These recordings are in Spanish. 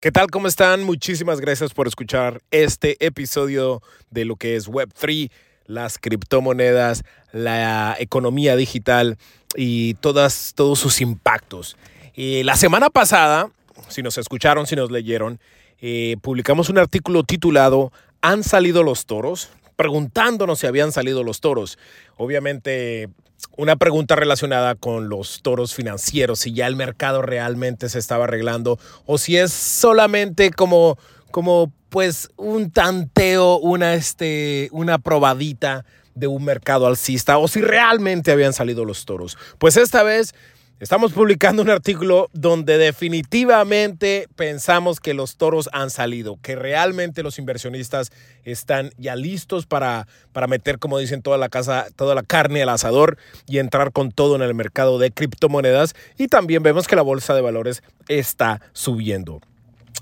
¿Qué tal? ¿Cómo están? Muchísimas gracias por escuchar este episodio de lo que es Web3, las criptomonedas, la economía digital y todas, todos sus impactos. Eh, la semana pasada, si nos escucharon, si nos leyeron, eh, publicamos un artículo titulado ¿Han salido los toros? Preguntándonos si habían salido los toros. Obviamente una pregunta relacionada con los toros financieros, si ya el mercado realmente se estaba arreglando o si es solamente como, como pues un tanteo, una, este, una probadita de un mercado alcista o si realmente habían salido los toros. Pues esta vez Estamos publicando un artículo donde definitivamente pensamos que los toros han salido, que realmente los inversionistas están ya listos para, para meter, como dicen, toda la, casa, toda la carne al asador y entrar con todo en el mercado de criptomonedas. Y también vemos que la bolsa de valores está subiendo.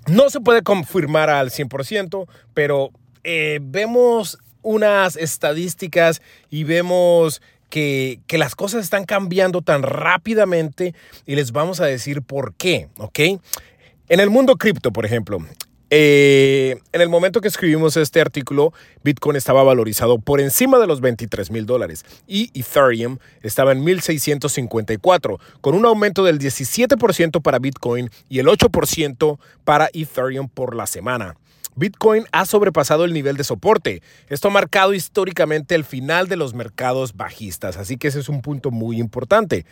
No se puede confirmar al 100%, pero eh, vemos unas estadísticas y vemos que, las cosas están cambiando tan rápidamente y les vamos a decir por qué, ¿ok? En el mundo cripto, por ejemplo, eh, en el momento que escribimos este artículo, Bitcoin estaba valorizado por encima de los 23 mil dólares y Ethereum estaba en 1654, con un aumento del 17% para Bitcoin y el 8% para Ethereum por la semana. Bitcoin ha sobrepasado el nivel de soporte. Esto ha marcado históricamente el final de los mercados bajistas, así que ese es un punto muy importante.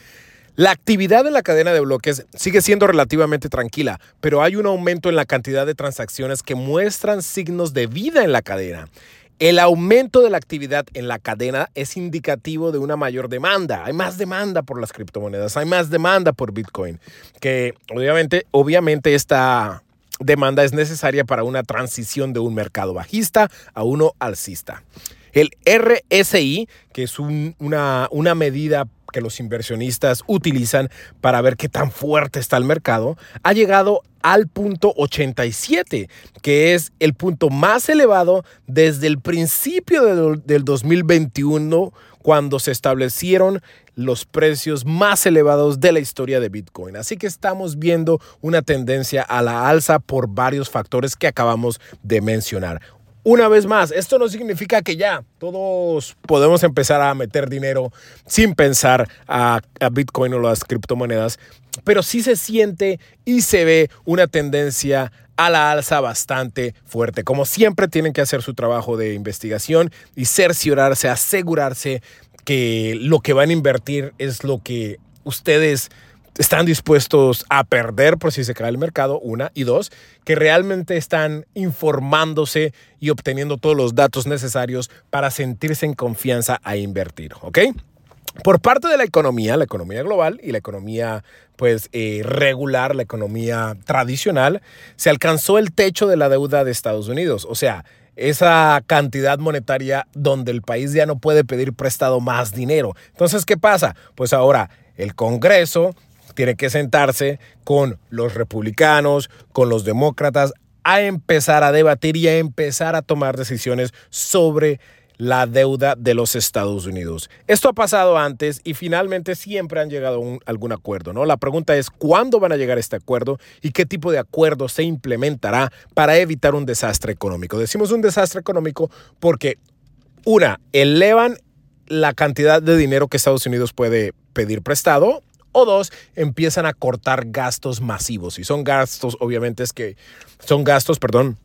La actividad de la cadena de bloques sigue siendo relativamente tranquila, pero hay un aumento en la cantidad de transacciones que muestran signos de vida en la cadena. El aumento de la actividad en la cadena es indicativo de una mayor demanda. Hay más demanda por las criptomonedas, hay más demanda por Bitcoin, que obviamente, obviamente esta demanda es necesaria para una transición de un mercado bajista a uno alcista. El RSI, que es una, una medida que los inversionistas utilizan para ver qué tan fuerte está el mercado, ha llegado al punto 87, que es el punto más elevado desde el principio del 2021, cuando se establecieron los precios más elevados de la historia de Bitcoin. Así que estamos viendo una tendencia a la alza por varios factores que acabamos de mencionar. Una vez más, esto no significa que ya todos podemos empezar a meter dinero sin pensar a, Bitcoin o las criptomonedas, pero sí se siente y se ve una tendencia a la alza bastante fuerte. Como siempre, tienen que hacer su trabajo de investigación y cerciorarse, asegurarse que lo que van a invertir es lo que ustedes están dispuestos a perder por si se cae el mercado, una, y dos, que realmente están informándose y obteniendo todos los datos necesarios para sentirse en confianza a invertir, ¿ok? Por parte de la economía, la economía global y la economía pues eh, regular, la economía tradicional, se alcanzó el techo de la deuda de Estados Unidos. O sea, esa cantidad monetaria donde el país ya no puede pedir prestado más dinero. Entonces, ¿qué pasa? Pues ahora el Congreso tiene que sentarse con los republicanos, con los demócratas, a empezar a debatir y a empezar a tomar decisiones sobre la deuda de los Estados Unidos. Esto ha pasado antes y finalmente siempre han llegado a algún acuerdo, ¿no? La pregunta es cuándo van a llegar a este acuerdo y qué tipo de acuerdo se implementará para evitar un desastre económico. Decimos un desastre económico porque, una, elevan la cantidad de dinero que Estados Unidos puede pedir prestado o dos, empiezan a cortar gastos masivos. Y son gastos, obviamente, es que son gastos, perdón,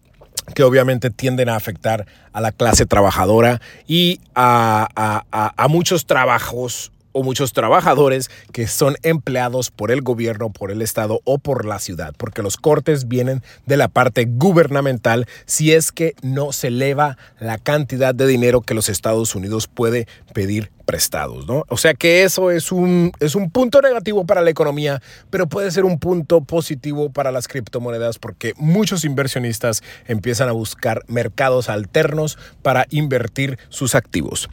que obviamente tienden a afectar a la clase trabajadora y a, a, muchos trabajos o muchos trabajadores que son empleados por el gobierno, por el Estado o por la ciudad, porque los cortes vienen de la parte gubernamental si es que no se eleva la cantidad de dinero que los Estados Unidos puede pedir prestados, ¿no? O sea que eso es un, es un punto negativo para la economía, pero puede ser un punto positivo para las criptomonedas porque muchos inversionistas empiezan a buscar mercados alternos para invertir sus activos.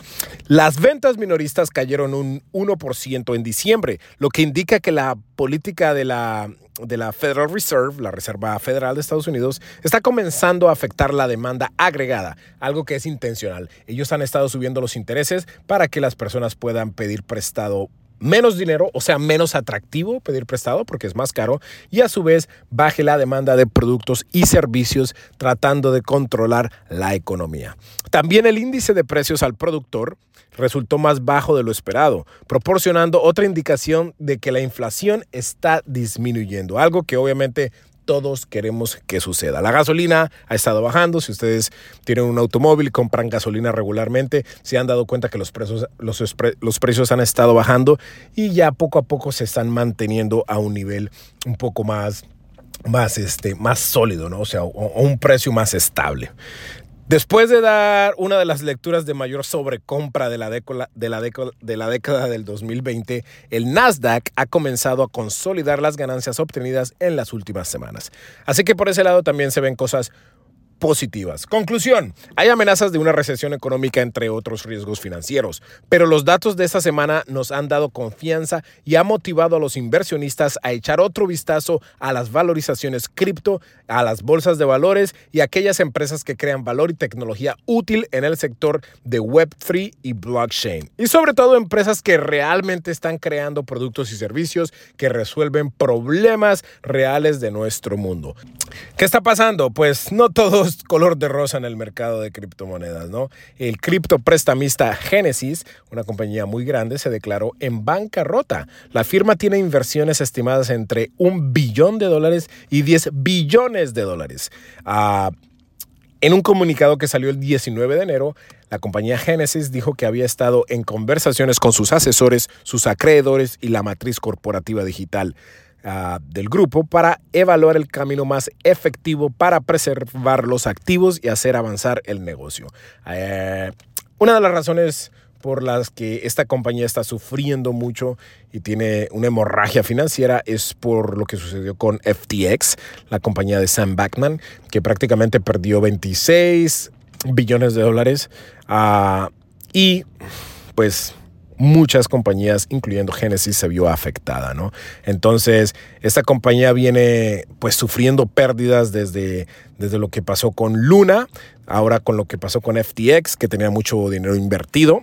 Las ventas minoristas cayeron un 1% en diciembre, lo que indica que la política de la de la Federal Reserve, la Reserva Federal de Estados Unidos, está comenzando a afectar la demanda agregada, algo que es intencional. Ellos han estado subiendo los intereses para que las personas puedan pedir prestado menos dinero, o sea, menos atractivo pedir prestado porque es más caro y a su vez baje la demanda de productos y servicios tratando de controlar la economía. También el índice de precios al productor resultó más bajo de lo esperado, proporcionando otra indicación de que la inflación está disminuyendo, algo que obviamente todos queremos que suceda. La gasolina ha estado bajando. Si ustedes tienen un automóvil y compran gasolina regularmente, se han dado cuenta que los precios, los, precios han estado bajando y ya poco a poco se están manteniendo a un nivel un poco más más, este, más sólido, ¿no? O sea, o un precio más estable. Después de dar una de las lecturas de mayor sobrecompra de la, década, de, la de la década del 2020, el Nasdaq ha comenzado a consolidar las ganancias obtenidas en las últimas semanas. Así que por ese lado también se ven cosas positivas. Conclusión, hay amenazas de una recesión económica entre otros riesgos financieros, pero los datos de esta semana nos han dado confianza y ha motivado a los inversionistas a echar otro vistazo a las valorizaciones cripto, a las bolsas de valores y a aquellas empresas que crean valor y tecnología útil en el sector de Web3 y blockchain. Y sobre todo empresas que realmente están creando productos y servicios que resuelven problemas reales de nuestro mundo. ¿Qué está pasando? Pues no todo color de rosa en el mercado de criptomonedas, ¿no? El cripto prestamista Genesis, una compañía muy grande, se declaró en bancarrota. La firma tiene inversiones estimadas entre un billón de dólares y 10 billones de dólares. Ah, en un comunicado que salió el 19 de enero, la compañía Genesis dijo que había estado en conversaciones con sus asesores, sus acreedores y la matriz corporativa digital Ah, del grupo para evaluar el camino más efectivo para preservar los activos y hacer avanzar el negocio. Eh, una de las razones por las que esta compañía está sufriendo mucho y tiene una hemorragia financiera es por lo que sucedió con FTX, la compañía de Sam Backman, que prácticamente perdió 26 billones de dólares ah, y pues muchas compañías, incluyendo Genesis, se vio afectada, ¿no? Entonces, esta compañía viene pues sufriendo pérdidas desde, desde lo que pasó con Luna, ahora con lo que pasó con FTX, que tenía mucho dinero invertido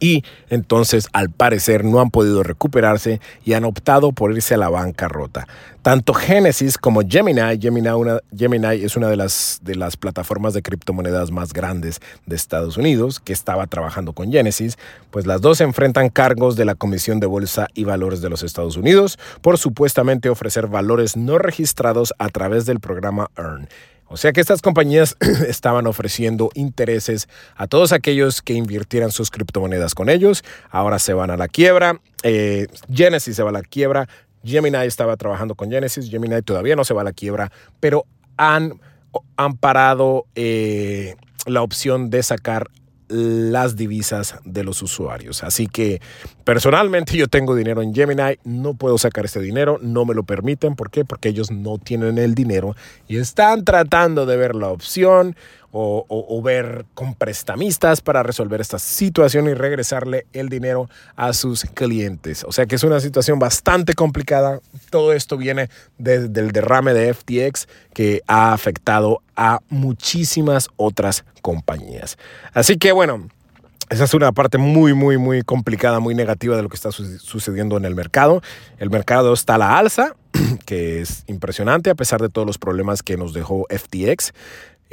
y entonces al parecer no han podido recuperarse y han optado por irse a la bancarrota. Tanto Genesis como Gemini, Gemini, Gemini es una de las, de las plataformas de criptomonedas más grandes de Estados Unidos que estaba trabajando con Genesis, pues las dos enfrentan cargos de la Comisión de Bolsa y Valores de los Estados Unidos por supuestamente ofrecer valores no registrados a través del programa EARN. O sea que estas compañías estaban ofreciendo intereses a todos aquellos que invirtieran sus criptomonedas con ellos. Ahora se van a la quiebra. Eh, Genesis se va a la quiebra. Gemini estaba trabajando con Genesis. Gemini todavía no se va a la quiebra, pero han, han parado eh, la opción de sacar las divisas de los usuarios. Así que personalmente yo tengo dinero en Gemini, no puedo sacar este dinero, no me lo permiten. ¿Por qué? Porque ellos no tienen el dinero y están tratando de ver la opción o, ver con prestamistas para resolver esta situación y regresarle el dinero a sus clientes. O sea que es una situación bastante complicada. Todo esto viene desde el derrame de FTX que ha afectado a muchísimas otras compañías. Así que bueno. Esa es una parte muy, muy, muy complicada, muy negativa de lo que está sucediendo en el mercado. El mercado está a la alza, que es impresionante a pesar de todos los problemas que nos dejó FTX.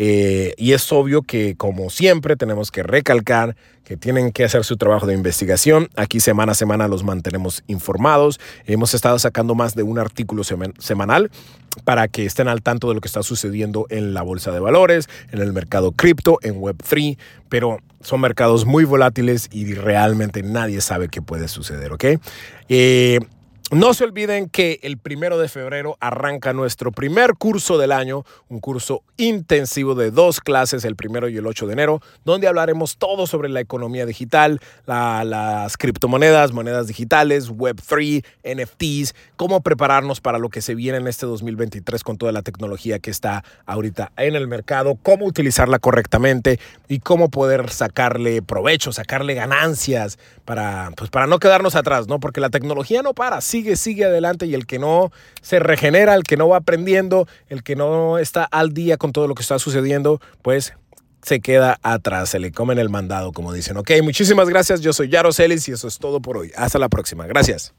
Eh, y es obvio que, como siempre, tenemos que recalcar que tienen que hacer su trabajo de investigación. Aquí semana a semana los mantenemos informados. Hemos estado sacando más de un artículo semanal para que estén al tanto de lo que está sucediendo en la bolsa de valores, en el mercado cripto, en Web3, pero son mercados muy volátiles y realmente nadie sabe qué puede suceder, ¿ok? Eh, no se olviden que el primero de febrero arranca nuestro primer curso del año, un curso intensivo de dos clases, el primero y el 8 de enero, donde hablaremos todo sobre la economía digital, las criptomonedas, monedas digitales, Web3, NFTs, cómo prepararnos para lo que se viene en este 2023 con toda la tecnología que está ahorita en el mercado, cómo utilizarla correctamente y cómo poder sacarle provecho, sacarle ganancias para, pues para no quedarnos atrás, ¿no? Porque la tecnología no para, sí sigue, sigue adelante y el que no se regenera, el que no va aprendiendo, el que no está al día con todo lo que está sucediendo, pues se queda atrás, se le comen el mandado, como dicen. Ok, muchísimas gracias. Yo soy Yaro Celis y eso es todo por hoy. Hasta la próxima. Gracias.